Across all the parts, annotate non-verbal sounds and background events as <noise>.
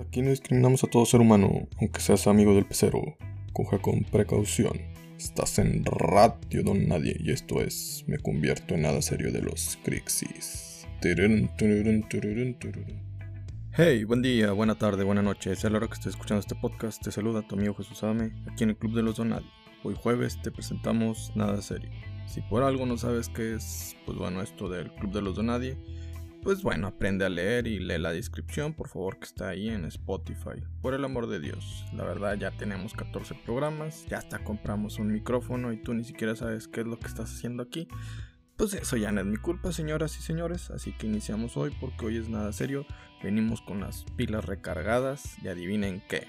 Aquí no discriminamos a todo ser humano, aunque seas amigo del pecero. Coja con precaución. Estás en Radio Don Nadie y esto es Me convierto en nada serio de los Crixis. Hey, buen día, buena tarde, buena noche. Sea la hora que estés escuchando este podcast, te saluda tu amigo Jesús Ame, aquí en el Club de los Don Nadie. Hoy jueves te presentamos Nada Serio. Si por algo no sabes qué es, pues bueno, esto del Club de los Don Nadie, pues bueno, aprende a leer y lee la descripción, por favor, que está ahí en Spotify. Por el amor de Dios, la verdad ya tenemos 14 programas, ya hasta compramos un micrófono y tú ni siquiera sabes qué es lo que estás haciendo aquí. Pues eso ya no es mi culpa, señoras y señores, así que iniciamos hoy porque hoy es nada serio. Venimos con las pilas recargadas y adivinen qué.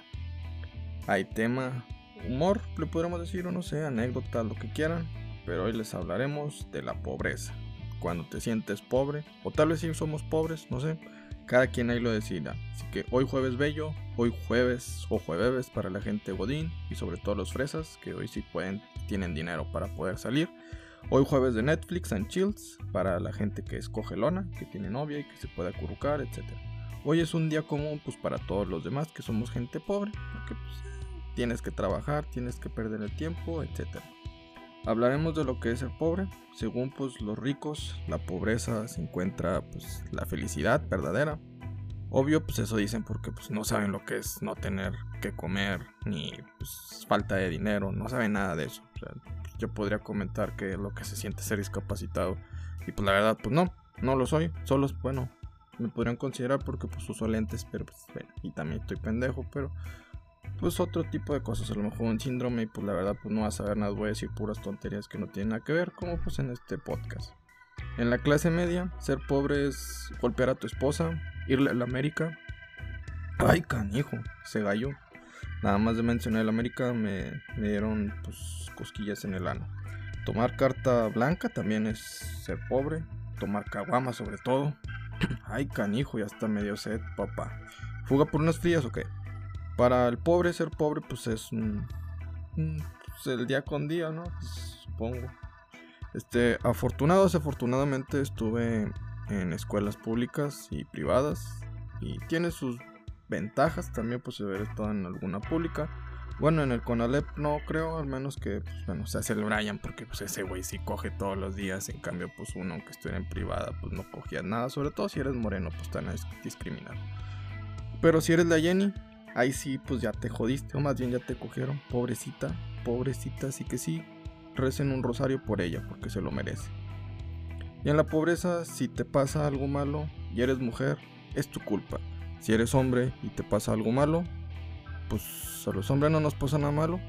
Hay tema, humor, le podremos decir o no sé, anécdota, lo que quieran, pero hoy les hablaremos de la pobreza cuando te sientes pobre, o tal vez si somos pobres, no sé, cada quien ahí lo decida. Así que hoy jueves bello, hoy jueves o jueves para la gente godín y sobre todo los fresas, que hoy sí pueden, tienen dinero para poder salir. Hoy jueves de Netflix and Chills para la gente que escoge lona, que tiene novia y que se puede acurrucar, etc. Hoy es un día común pues para todos los demás que somos gente pobre, porque pues, tienes que trabajar, tienes que perder el tiempo, etcétera. Hablaremos de lo que es ser pobre. Según pues los ricos, la pobreza se encuentra pues la felicidad verdadera. Obvio, pues eso dicen porque pues no saben lo que es no tener que comer ni pues, falta de dinero, no saben nada de eso. yo podría comentar que lo que se siente ser discapacitado y pues la verdad pues no, no lo soy. Solo bueno, me podrían considerar porque pues uso lentes, pero pues bueno, y también estoy pendejo, pero pues otro tipo de cosas, a lo mejor un síndrome y pues la verdad pues no vas a saber nada, voy a decir puras tonterías que no tienen nada que ver, como pues en este podcast. En la clase media, ser pobre es golpear a tu esposa, irle a la América. Ay, canijo, se gallo. Nada más de mencionar el América me, me dieron pues cosquillas en el ano. Tomar carta blanca también es ser pobre. Tomar caguama sobre todo. <clears throat> Ay, canijo, ya está medio sed, papá. ¿Fuga por unas frías o qué? Para el pobre ser pobre pues es un, pues, el día con día, ¿no? Pues, supongo. Este, afortunado, afortunadamente estuve en escuelas públicas y privadas y tiene sus ventajas también pues haber estado en alguna pública. Bueno, en el Conalep no creo, al menos que, pues, bueno, se hace el Brian, porque pues ese güey sí coge todos los días, en cambio, pues uno, aunque estuviera en privada, pues no cogía nada, sobre todo si eres moreno, pues están a discriminar. Pero si eres la Jenny, ahí sí, pues ya te jodiste, o más bien ya te cogieron, pobrecita, pobrecita, así que sí, recen un rosario por ella, porque se lo merece. Y en la pobreza, si te pasa algo malo y eres mujer, es tu culpa. Si eres hombre y te pasa algo malo, pues a los hombres no nos pasa nada malo.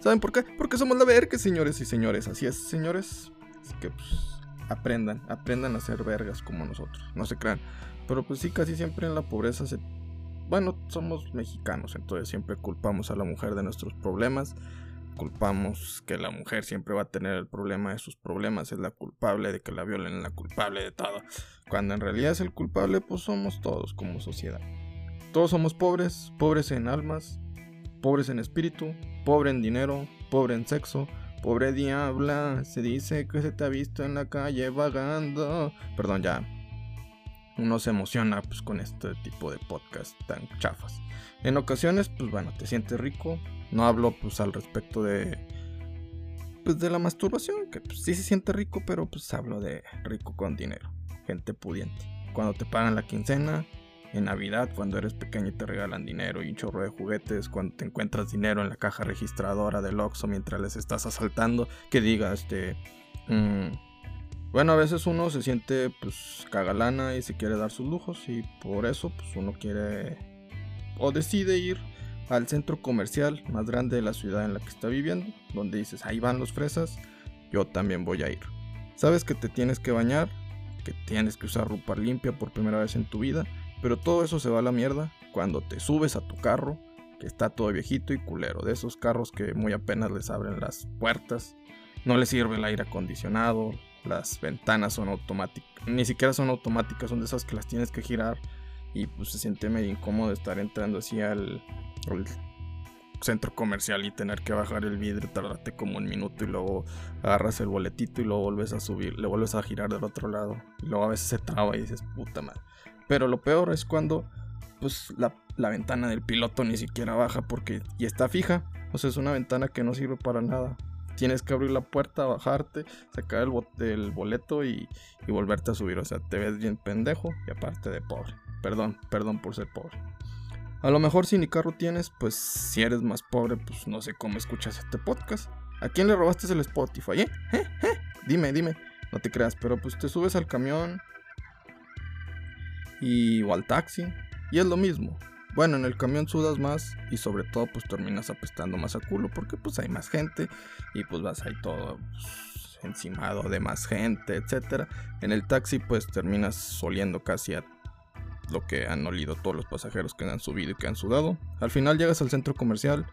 ¿Saben por qué? Porque somos la verga, señores y señores. Así es, señores. Así que pues aprendan, aprendan a ser vergas como nosotros. No se crean. Pero pues sí, casi siempre en la pobreza se bueno, somos mexicanos, entonces siempre culpamos a la mujer de nuestros problemas. Culpamos que la mujer siempre va a tener el problema de sus problemas, es la culpable de que la violen, la culpable de todo. Cuando en realidad es el culpable, pues somos todos como sociedad. Todos somos pobres, pobres en almas, pobres en espíritu, pobre en dinero, pobre en sexo, pobre diabla, se dice que se te ha visto en la calle vagando. Perdón, ya, uno se emociona pues con este tipo de podcast tan chafas. En ocasiones, pues bueno, te sientes rico. No hablo pues al respecto de pues de la masturbación, que pues sí se siente rico, pero pues hablo de rico con dinero, gente pudiente. Cuando te pagan la quincena, en Navidad, cuando eres pequeño y te regalan dinero y un chorro de juguetes, cuando te encuentras dinero en la caja registradora del Oxxo mientras les estás asaltando, que diga este mm, bueno, a veces uno se siente pues cagalana y se quiere dar sus lujos y por eso pues uno quiere o decide ir al centro comercial más grande de la ciudad en la que está viviendo, donde dices, ahí van los fresas, yo también voy a ir. Sabes que te tienes que bañar, que tienes que usar ropa limpia por primera vez en tu vida, pero todo eso se va a la mierda cuando te subes a tu carro, que está todo viejito y culero, de esos carros que muy apenas les abren las puertas, no les sirve el aire acondicionado, las ventanas son automáticas, ni siquiera son automáticas, son de esas que las tienes que girar y pues se siente medio incómodo estar entrando así al, centro comercial y tener que bajar el vidrio, tardarte como un minuto y luego agarras el boletito y luego vuelves a subir, le vuelves a girar del otro lado y luego a veces se traba y dices puta madre. Pero lo peor es cuando pues la, la ventana del piloto ni siquiera baja porque ya está fija. O sea, es una ventana que no sirve para nada. Tienes que abrir la puerta, bajarte, sacar el, boleto y, y volverte a subir. O sea, te ves bien pendejo y aparte de pobre. Perdón, perdón por ser pobre. A lo mejor si ni carro tienes, pues si eres más pobre, pues no sé cómo escuchas este podcast. ¿A quién le robaste el Spotify, eh? ¿Eh? ¿Eh? Dime, dime. No te creas, pero pues te subes al camión y o al taxi y es lo mismo. Bueno, en el camión sudas más y sobre todo pues terminas apestando más a culo porque pues hay más gente y pues vas ahí todo pues, encimado de más gente, etcétera. En el taxi pues terminas oliendo casi a lo que han olido todos los pasajeros que han subido y que han sudado. Al final llegas al centro comercial.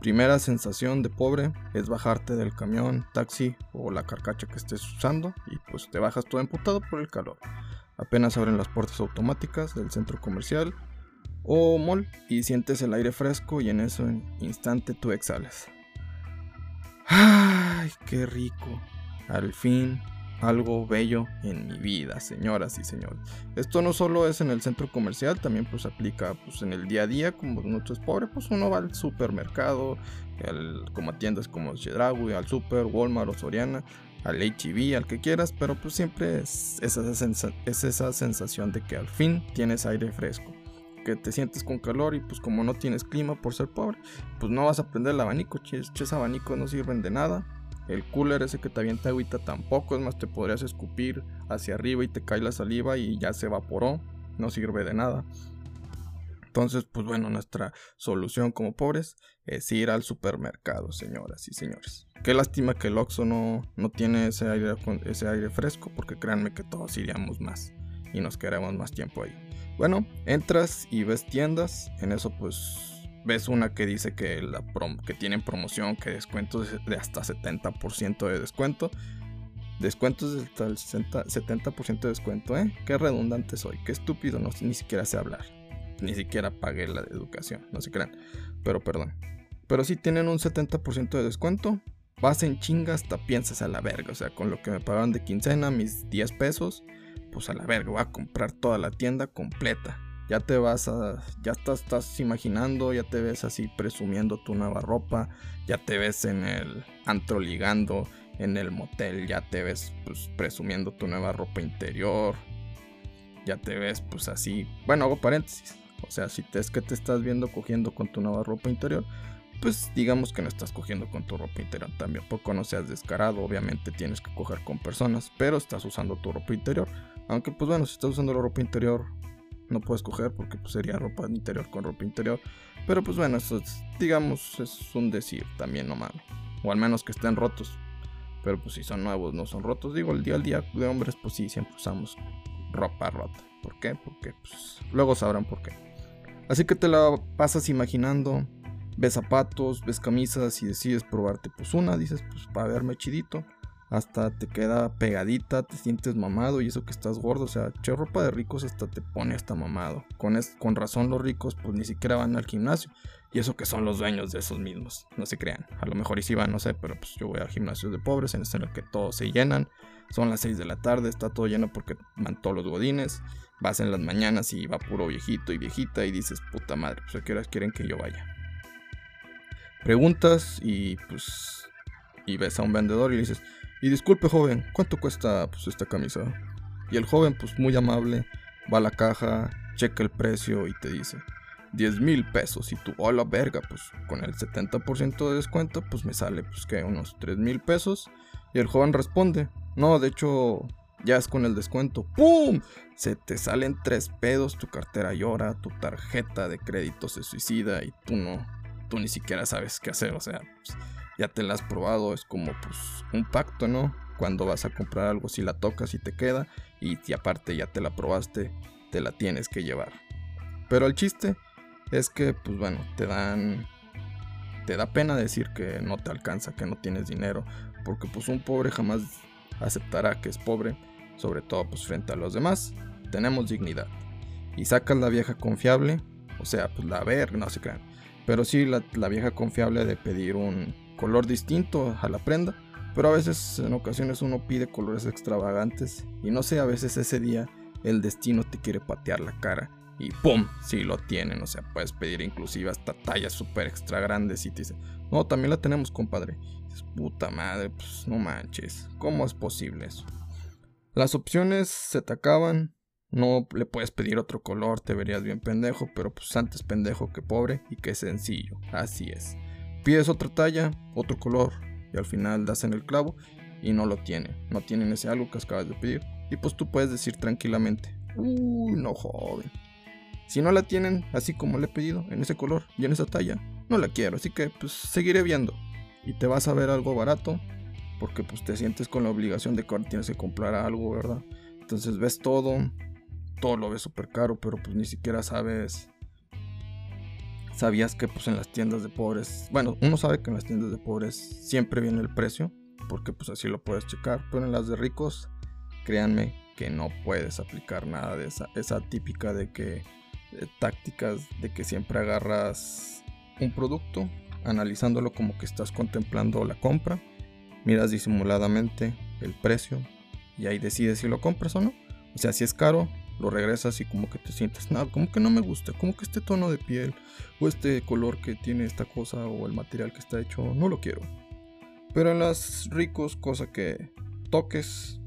Primera sensación de pobre es bajarte del camión, taxi o la carcacha que estés usando y pues te bajas todo emputado por el calor. Apenas abren las puertas automáticas del centro comercial o mall y sientes el aire fresco y en eso instante tú exhalas. ¡Ay, qué rico! Al fin algo bello en mi vida, señoras y señores. Esto no solo es en el centro comercial, también pues aplica pues en el día a día, como uno es pobre, pues uno va al supermercado, como a tiendas como Chedraui, al super, Walmart o Soriana, al HB, al que quieras, pero pues siempre es esa, es esa sensación de que al fin tienes aire fresco que te sientes con calor y pues como no tienes clima por ser pobre, pues no vas a prender el abanico, ches abanicos no sirven de nada. El cooler ese que te avienta agüita tampoco, es más, te podrías escupir hacia arriba y te cae la saliva y ya se evaporó, no sirve de nada. Entonces, pues bueno, nuestra solución como pobres es ir al supermercado, señoras y señores. Qué lástima que el Oxxo no, no tiene ese aire, ese aire fresco, porque créanme que todos iríamos más y nos quedaremos más tiempo ahí. Bueno, entras y ves tiendas, en eso pues ves una que dice que, tienen promoción, que descuentos de hasta 70% de descuento. Descuentos de hasta el 70% de descuento, ¿eh? Qué redundante soy, qué estúpido, no ni siquiera sé hablar. Ni siquiera pagué la educación, no se crean. Pero perdón. Pero si tienen un 70% de descuento, vas en chinga hasta piensas a la verga. O sea, con lo que me pagaban de quincena, mis 10 pesos, pues a la verga, voy a comprar toda la tienda completa ya te vas a, ya estás, imaginando, ya te ves así presumiendo tu nueva ropa, ya te ves en el antro ligando, en el motel, ya te ves pues presumiendo tu nueva ropa interior, ya te ves pues así, bueno, hago paréntesis, o sea, si es que te estás viendo cogiendo con tu nueva ropa interior, pues digamos que no estás cogiendo con tu ropa interior también, poco no seas descarado, obviamente tienes que coger con personas, pero estás usando tu ropa interior, aunque pues bueno, si estás usando la ropa interior no puedes coger porque pues, sería ropa interior con ropa interior. Pero pues bueno, eso es, digamos, es un decir también no malo. O al menos que estén rotos. Pero pues si son nuevos, no son rotos. Digo, el día al día de hombres, pues sí, siempre usamos ropa rota. ¿Por qué? Porque pues luego sabrán por qué. Así que te la pasas imaginando. Ves zapatos, ves camisas y decides probarte pues una. Dices, pues para verme chidito hasta te queda pegadita, te sientes mamado y eso que estás gordo, o sea, che ropa de ricos hasta te pone hasta mamado. Con, con razón los ricos pues ni siquiera van al gimnasio y eso que son los dueños de esos mismos, no se crean. A lo mejor y si van, no sé, pero pues yo voy a gimnasios de pobres en el que todos se llenan. Son las 6 de la tarde, está todo lleno porque van todos los godines. Vas en las mañanas y va puro viejito y viejita y dices, puta madre, pues a qué horas quieren que yo vaya. Preguntas y pues y ves a un vendedor y le dices, y disculpe joven, ¿cuánto cuesta pues, esta camisa? Y el joven pues muy amable va a la caja, checa el precio y te dice 10 mil pesos y tú, hola verga, pues con el 70% de descuento pues me sale pues que unos 3 mil pesos. Y el joven responde, no, de hecho ya es con el descuento. ¡Pum! Se te salen tres pedos, tu cartera llora, tu tarjeta de crédito se suicida y tú no, tú ni siquiera sabes qué hacer, o sea... Pues, ya te la has probado, es como pues un pacto, ¿no? Cuando vas a comprar algo, si la tocas y te queda, y aparte ya te la probaste, te la tienes que llevar. Pero el chiste es que, pues bueno, te dan. Te da pena decir que no te alcanza, que no tienes dinero, porque pues un pobre jamás aceptará que es pobre, sobre todo pues frente a los demás. Tenemos dignidad. Y sacas la vieja confiable, o sea, pues la ver, no se crean. Pero sí la, la vieja confiable de pedir un, color distinto a la prenda, pero a veces en ocasiones uno pide colores extravagantes y no sé, a veces ese día el destino te quiere patear la cara y ¡pum! Sí lo tienen, o sea, puedes pedir inclusive hasta tallas súper extra grandes y te dicen, no, también la tenemos, compadre. Es puta madre, pues no manches, ¿cómo es posible eso? Las opciones se te acaban, no le puedes pedir otro color, te verías bien pendejo, pero pues antes pendejo que pobre y que sencillo, así es. Pides otra talla, otro color, y al final das en el clavo y no lo tiene, no tienen ese algo que acabas de pedir. Y pues tú puedes decir tranquilamente, uy, no joven, si no la tienen así como le he pedido, en ese color y en esa talla, no la quiero, así que pues seguiré viendo. Y te vas a ver algo barato, porque pues te sientes con la obligación de que ahora tienes que comprar algo, ¿verdad? Entonces ves todo, todo lo ves súper caro, pero pues ni siquiera sabes... Sabías que pues en las tiendas de pobres, bueno, uno sabe que en las tiendas de pobres siempre viene el precio, porque pues así lo puedes checar, pero en las de ricos, créanme que no puedes aplicar nada de esa, esa típica de que eh, tácticas de que siempre agarras un producto, analizándolo como que estás contemplando la compra, miras disimuladamente el precio y ahí decides si lo compras o no. O sea, si es caro, lo regresas y como que te sientes, nada, como que no me gusta, como que este tono de piel o este color que tiene esta cosa o el material que está hecho, no lo quiero. Pero en las ricos, cosa que toques,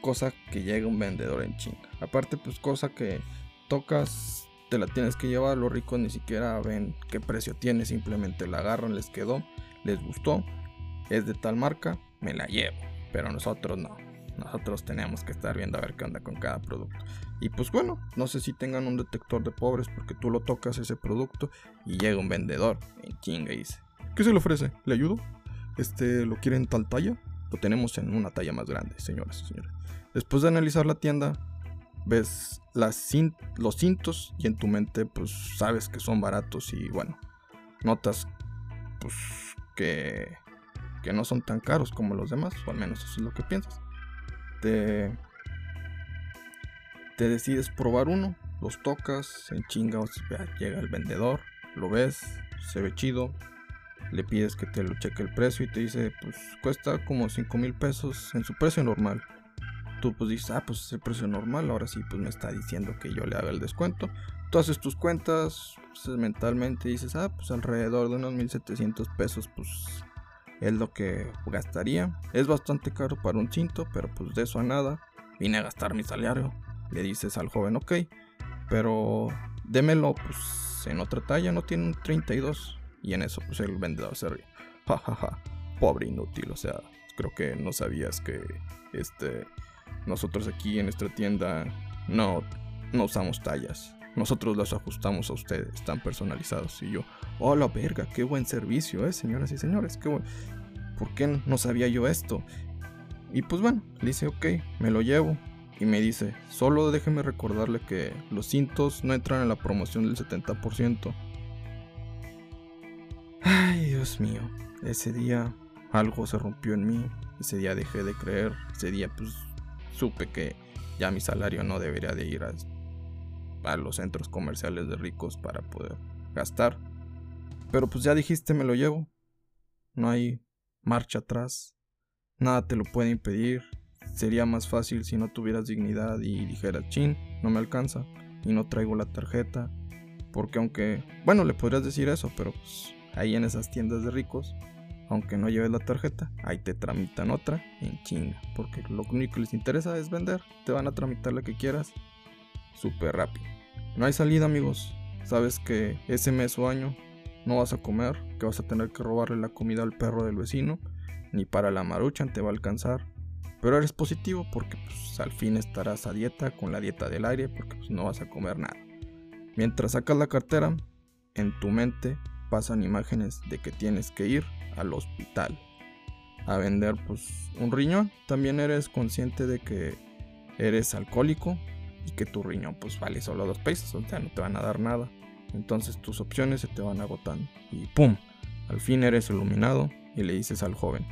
cosa que llega un vendedor en chinga. Aparte, pues cosa que tocas, te la tienes que llevar. Los ricos ni siquiera ven qué precio tiene, simplemente la agarran, les quedó, les gustó, es de tal marca, me la llevo. Pero nosotros no. Nosotros tenemos que estar viendo a ver qué onda con cada producto. Y pues bueno, no sé si tengan un detector de pobres porque tú lo tocas ese producto y llega un vendedor en chinga y dice, ¿qué se le ofrece? ¿Le ayudo? Este, ¿lo quieren tal talla? Lo tenemos en una talla más grande, señoras y señores. Después de analizar la tienda, ves los cintos y en tu mente pues sabes que son baratos y bueno, notas pues que, que no son tan caros como los demás, o al menos eso es lo que piensas. Te, decides probar uno, los tocas, en chinga llega el vendedor, lo ves, se ve chido, le pides que te lo cheque el precio y te dice pues cuesta como 5 mil pesos en su precio normal tú pues dices, ah, pues es el precio normal, ahora sí pues me está diciendo que yo le haga el descuento. Tú haces tus cuentas, pues, mentalmente dices, ah, pues alrededor de unos 1700 pesos, pues es lo que gastaría. Es bastante caro para un cinto, pero pues de eso a nada. Vine a gastar mi salario. Le dices al joven, ok, pero démelo pues en otra talla, no tiene un 32. Y en eso pues el vendedor se ríe. Ja, pobre inútil, o sea, creo que no sabías que este nosotros aquí en nuestra tienda no, no usamos tallas. Nosotros las ajustamos a ustedes, están personalizados. Y yo, oh la verga, qué buen servicio, eh, señoras y señores. Qué ¿Por qué no sabía yo esto? Y pues bueno, le dice, ok, me lo llevo. Y me dice, solo déjeme recordarle que los cintos no entran en la promoción del 70%. Ay, Dios mío, ese día algo se rompió en mí. Ese día dejé de creer. Ese día pues supe que ya mi salario no debería de ir a, los centros comerciales de ricos para poder gastar. Pero pues ya dijiste, me lo llevo. No hay marcha atrás. Nada te lo puede impedir. Sería más fácil si no tuvieras dignidad y dijeras, chin, no me alcanza y no traigo la tarjeta. Porque aunque, bueno, le podrías decir eso, pero pues ahí en esas tiendas de ricos aunque no lleves la tarjeta, ahí te tramitan otra en chinga. Porque lo único que les interesa es vender. Te van a tramitar la que quieras súper rápido. No hay salida, amigos. Sabes que ese mes o año no vas a comer, que vas a tener que robarle la comida al perro del vecino, ni para la maruchan te va a alcanzar. Pero eres positivo porque pues, al fin estarás a dieta con la dieta del aire porque pues, no vas a comer nada. Mientras sacas la cartera, en tu mente pasan imágenes de que tienes que ir al hospital a vender pues un riñón. También eres consciente de que eres alcohólico y que tu riñón pues vale solo dos pesos, o sea, no te van a dar nada. Entonces tus opciones se te van agotando. Y ¡pum! Al fin eres iluminado y le dices al joven,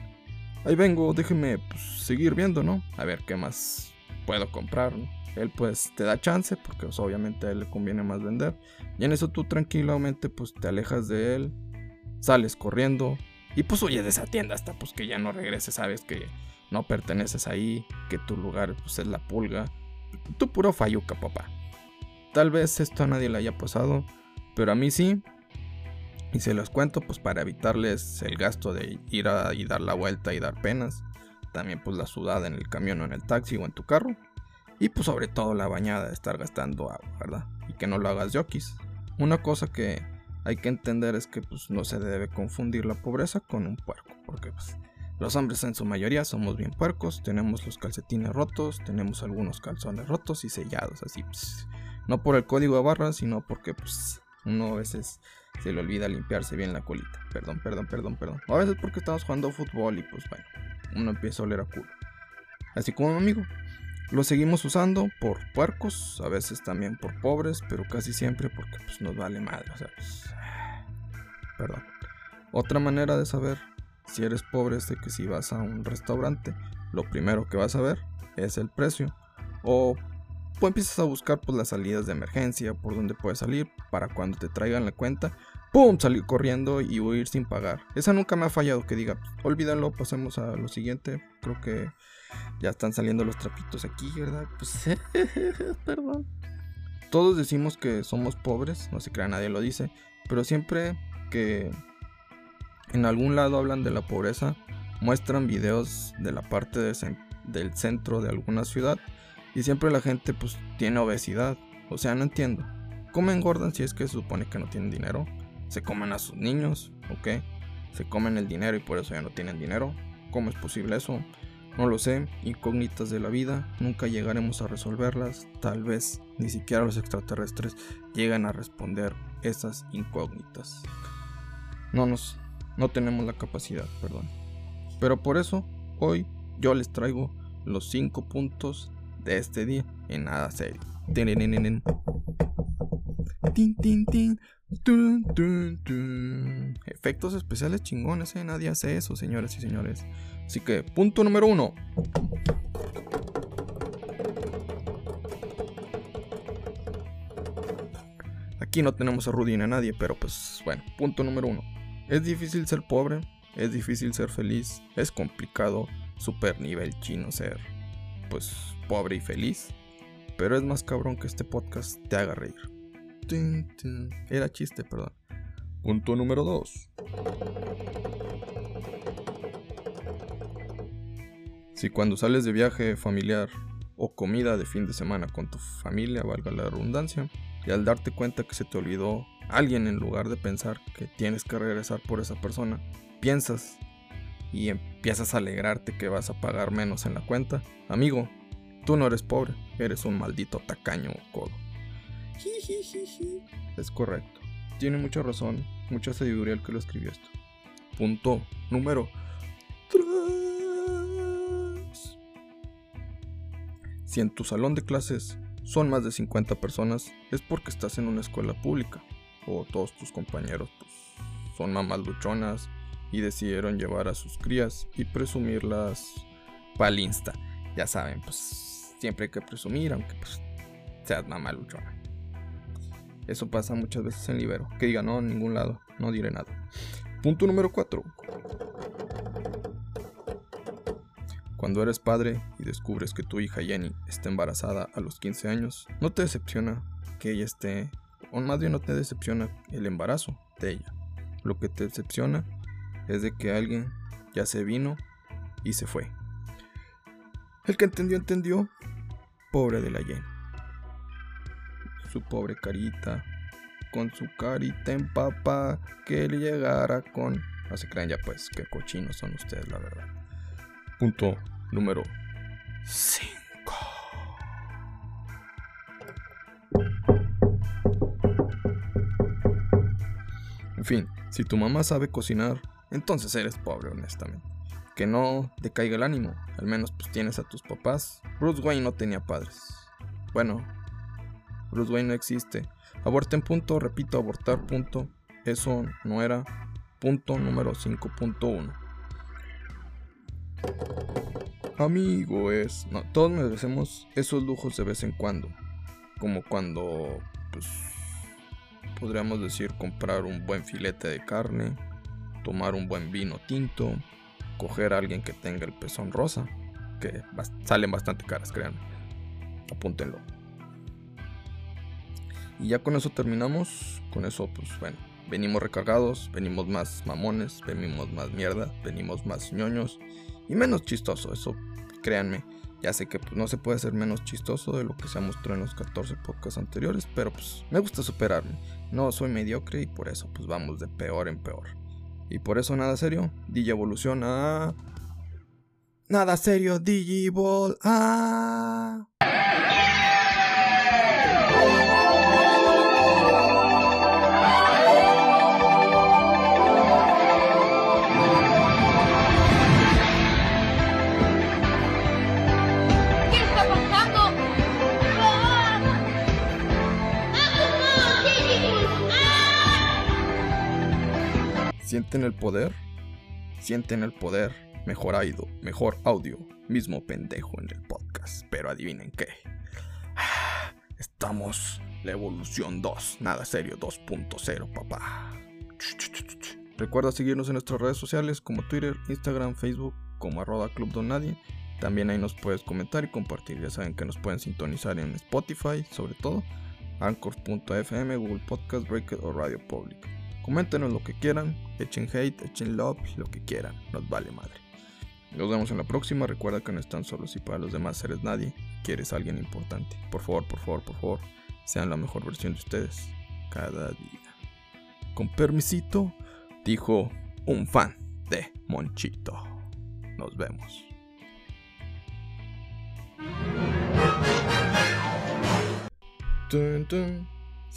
ahí vengo, déjeme pues, seguir viendo, ¿no? A ver qué más puedo comprar, Él pues te da chance porque obviamente a él le conviene más vender. Y en eso tú tranquilamente pues te alejas de él, sales corriendo, y pues huye de esa tienda hasta pues que ya no regreses, sabes que no perteneces ahí, que tu lugar pues es la pulga. Tu puro falluca, papá. Tal vez esto a nadie le haya pasado, pero a mí sí. Y se los cuento pues para evitarles el gasto de ir a y dar la vuelta y dar penas. También pues la sudada en el camión o en el taxi o en tu carro. Y pues sobre todo la bañada de estar gastando agua, ¿verdad? Y que no lo hagas yokis. Una cosa que hay que entender es que pues no se debe confundir la pobreza con un puerco. Porque pues los hombres en su mayoría somos bien puercos. Tenemos los calcetines rotos, tenemos algunos calzones rotos y sellados. Así pues, no por el código de barras, sino porque pues uno a veces se le olvida limpiarse bien la colita. Perdón, perdón, perdón, perdón. O a veces porque estamos jugando fútbol y pues bueno, uno empieza a oler a culo. Así como mi amigo. Lo seguimos usando por puercos, a veces también por pobres, pero casi siempre porque pues, nos vale madre. O sea, pues, <sighs> perdón. Otra manera de saber si eres pobre de que si vas a un restaurante, lo primero que vas a ver es el precio. O pues empiezas a buscar pues, las salidas de emergencia, por donde puedes salir, para cuando te traigan la cuenta, ¡pum! salir corriendo y huir sin pagar. Esa nunca me ha fallado que diga, olvídalo, pasemos a lo siguiente. Creo que ya están saliendo los trapitos aquí, ¿verdad? Pues, <laughs> perdón. Todos decimos que somos pobres, no se crea, nadie lo dice, pero siempre que en algún lado hablan de la pobreza, muestran videos de la parte del centro de alguna ciudad y siempre la gente pues tiene obesidad. O sea, no entiendo. ¿Cómo engordan si es que se supone que no tienen dinero? ¿Se comen a sus niños? ¿Ok? ¿Se comen el dinero y por eso ya no tienen dinero? ¿Cómo es posible eso? No lo sé, incógnitas de la vida, nunca llegaremos a resolverlas, tal vez ni siquiera los extraterrestres llegan a responder esas incógnitas. No nos, no tenemos la capacidad, perdón. Pero por eso, hoy yo les traigo los 5 puntos de este día en nada serio. Efectos especiales chingones, ¿eh? Nadie hace eso, señores y señores. Así que, punto número uno. Aquí no tenemos a Rudy ni a nadie, pero pues bueno, punto número uno. Es difícil ser pobre, es difícil ser feliz, es complicado, super nivel chino ser, pues, pobre y feliz. Pero es más cabrón que este podcast te haga reír. Era chiste, perdón. Punto número dos. Si cuando sales de viaje familiar o comida de fin de semana con tu familia, valga la redundancia, y al darte cuenta que se te olvidó alguien en lugar de pensar que tienes que regresar por esa persona, piensas y empiezas a alegrarte que vas a pagar menos en la cuenta, amigo, tú no eres pobre, eres un maldito tacaño o codo. Es correcto. Tiene mucha razón, mucha sabiduría el que lo escribió esto. Punto número Si en tu salón de clases son más de 50 personas, es porque estás en una escuela pública o todos tus compañeros pues, son mamás luchonas y decidieron llevar a sus crías y presumirlas pa'l insta. Ya saben, pues siempre hay que presumir, aunque pues seas mamá luchona. Eso pasa muchas veces en Libero. Que diga no, en ningún lado, no diré nada. Punto número 4. Cuando eres padre y descubres que tu hija Jenny está embarazada a los 15 años, no te decepciona que ella esté, o más bien no te decepciona el embarazo de ella. Lo que te decepciona es de que alguien ya se vino y se fue. El que entendió, entendió. Pobre de la Jenny. Su pobre carita, con su carita en papa, que le llegara con... No se ya pues, qué cochinos son ustedes, la verdad. Punto número 5. Fin, si tu mamá sabe cocinar, entonces eres pobre, honestamente. Que no te caiga el ánimo, al menos pues tienes a tus papás. Bruce Wayne no tenía padres. Bueno, Bruce Wayne no existe. Aborten punto, repito, abortar punto. Eso no era punto número 5.1. Amigo, es. Todos merecemos esos lujos de vez en cuando. Como cuando, pues. Podríamos decir comprar un buen filete de carne, tomar un buen vino tinto, coger a alguien que tenga el pezón rosa, que salen bastante caras, créanme. Apúntenlo. Y ya con eso terminamos. Con eso, pues bueno, venimos recargados, venimos más mamones, venimos más mierda, venimos más ñoños y menos chistoso. Eso, créanme. Ya sé que pues, no se puede ser menos chistoso de lo que se mostró en los 14 podcasts anteriores, pero pues me gusta superarme. No soy mediocre y por eso pues vamos de peor en peor. Y por eso nada serio, DJ evoluciona. Nada serio, Digiball. Ah. ¿Sienten el poder? Sienten el poder. Mejor audio, mejor audio. Mismo pendejo en el podcast. Pero adivinen qué. <sighs> Estamos la evolución 2. Nada serio 2.0, papá. Recuerda seguirnos en nuestras redes sociales como Twitter, Instagram, Facebook, como arroba Club Don Nadie. También ahí nos puedes comentar y compartir. Ya saben que nos pueden sintonizar en Spotify, sobre todo, Anchor.fm, Google Podcast, Breaker o Radio Public. Coméntenos lo que quieran, echen hate, echen love, lo que quieran, nos vale madre. Nos vemos en la próxima. Recuerda que no están solos y para los demás eres nadie. Quieres a alguien importante. Por favor, por favor, por favor, sean la mejor versión de ustedes cada día. Con permisito, dijo un fan de Monchito. Nos vemos.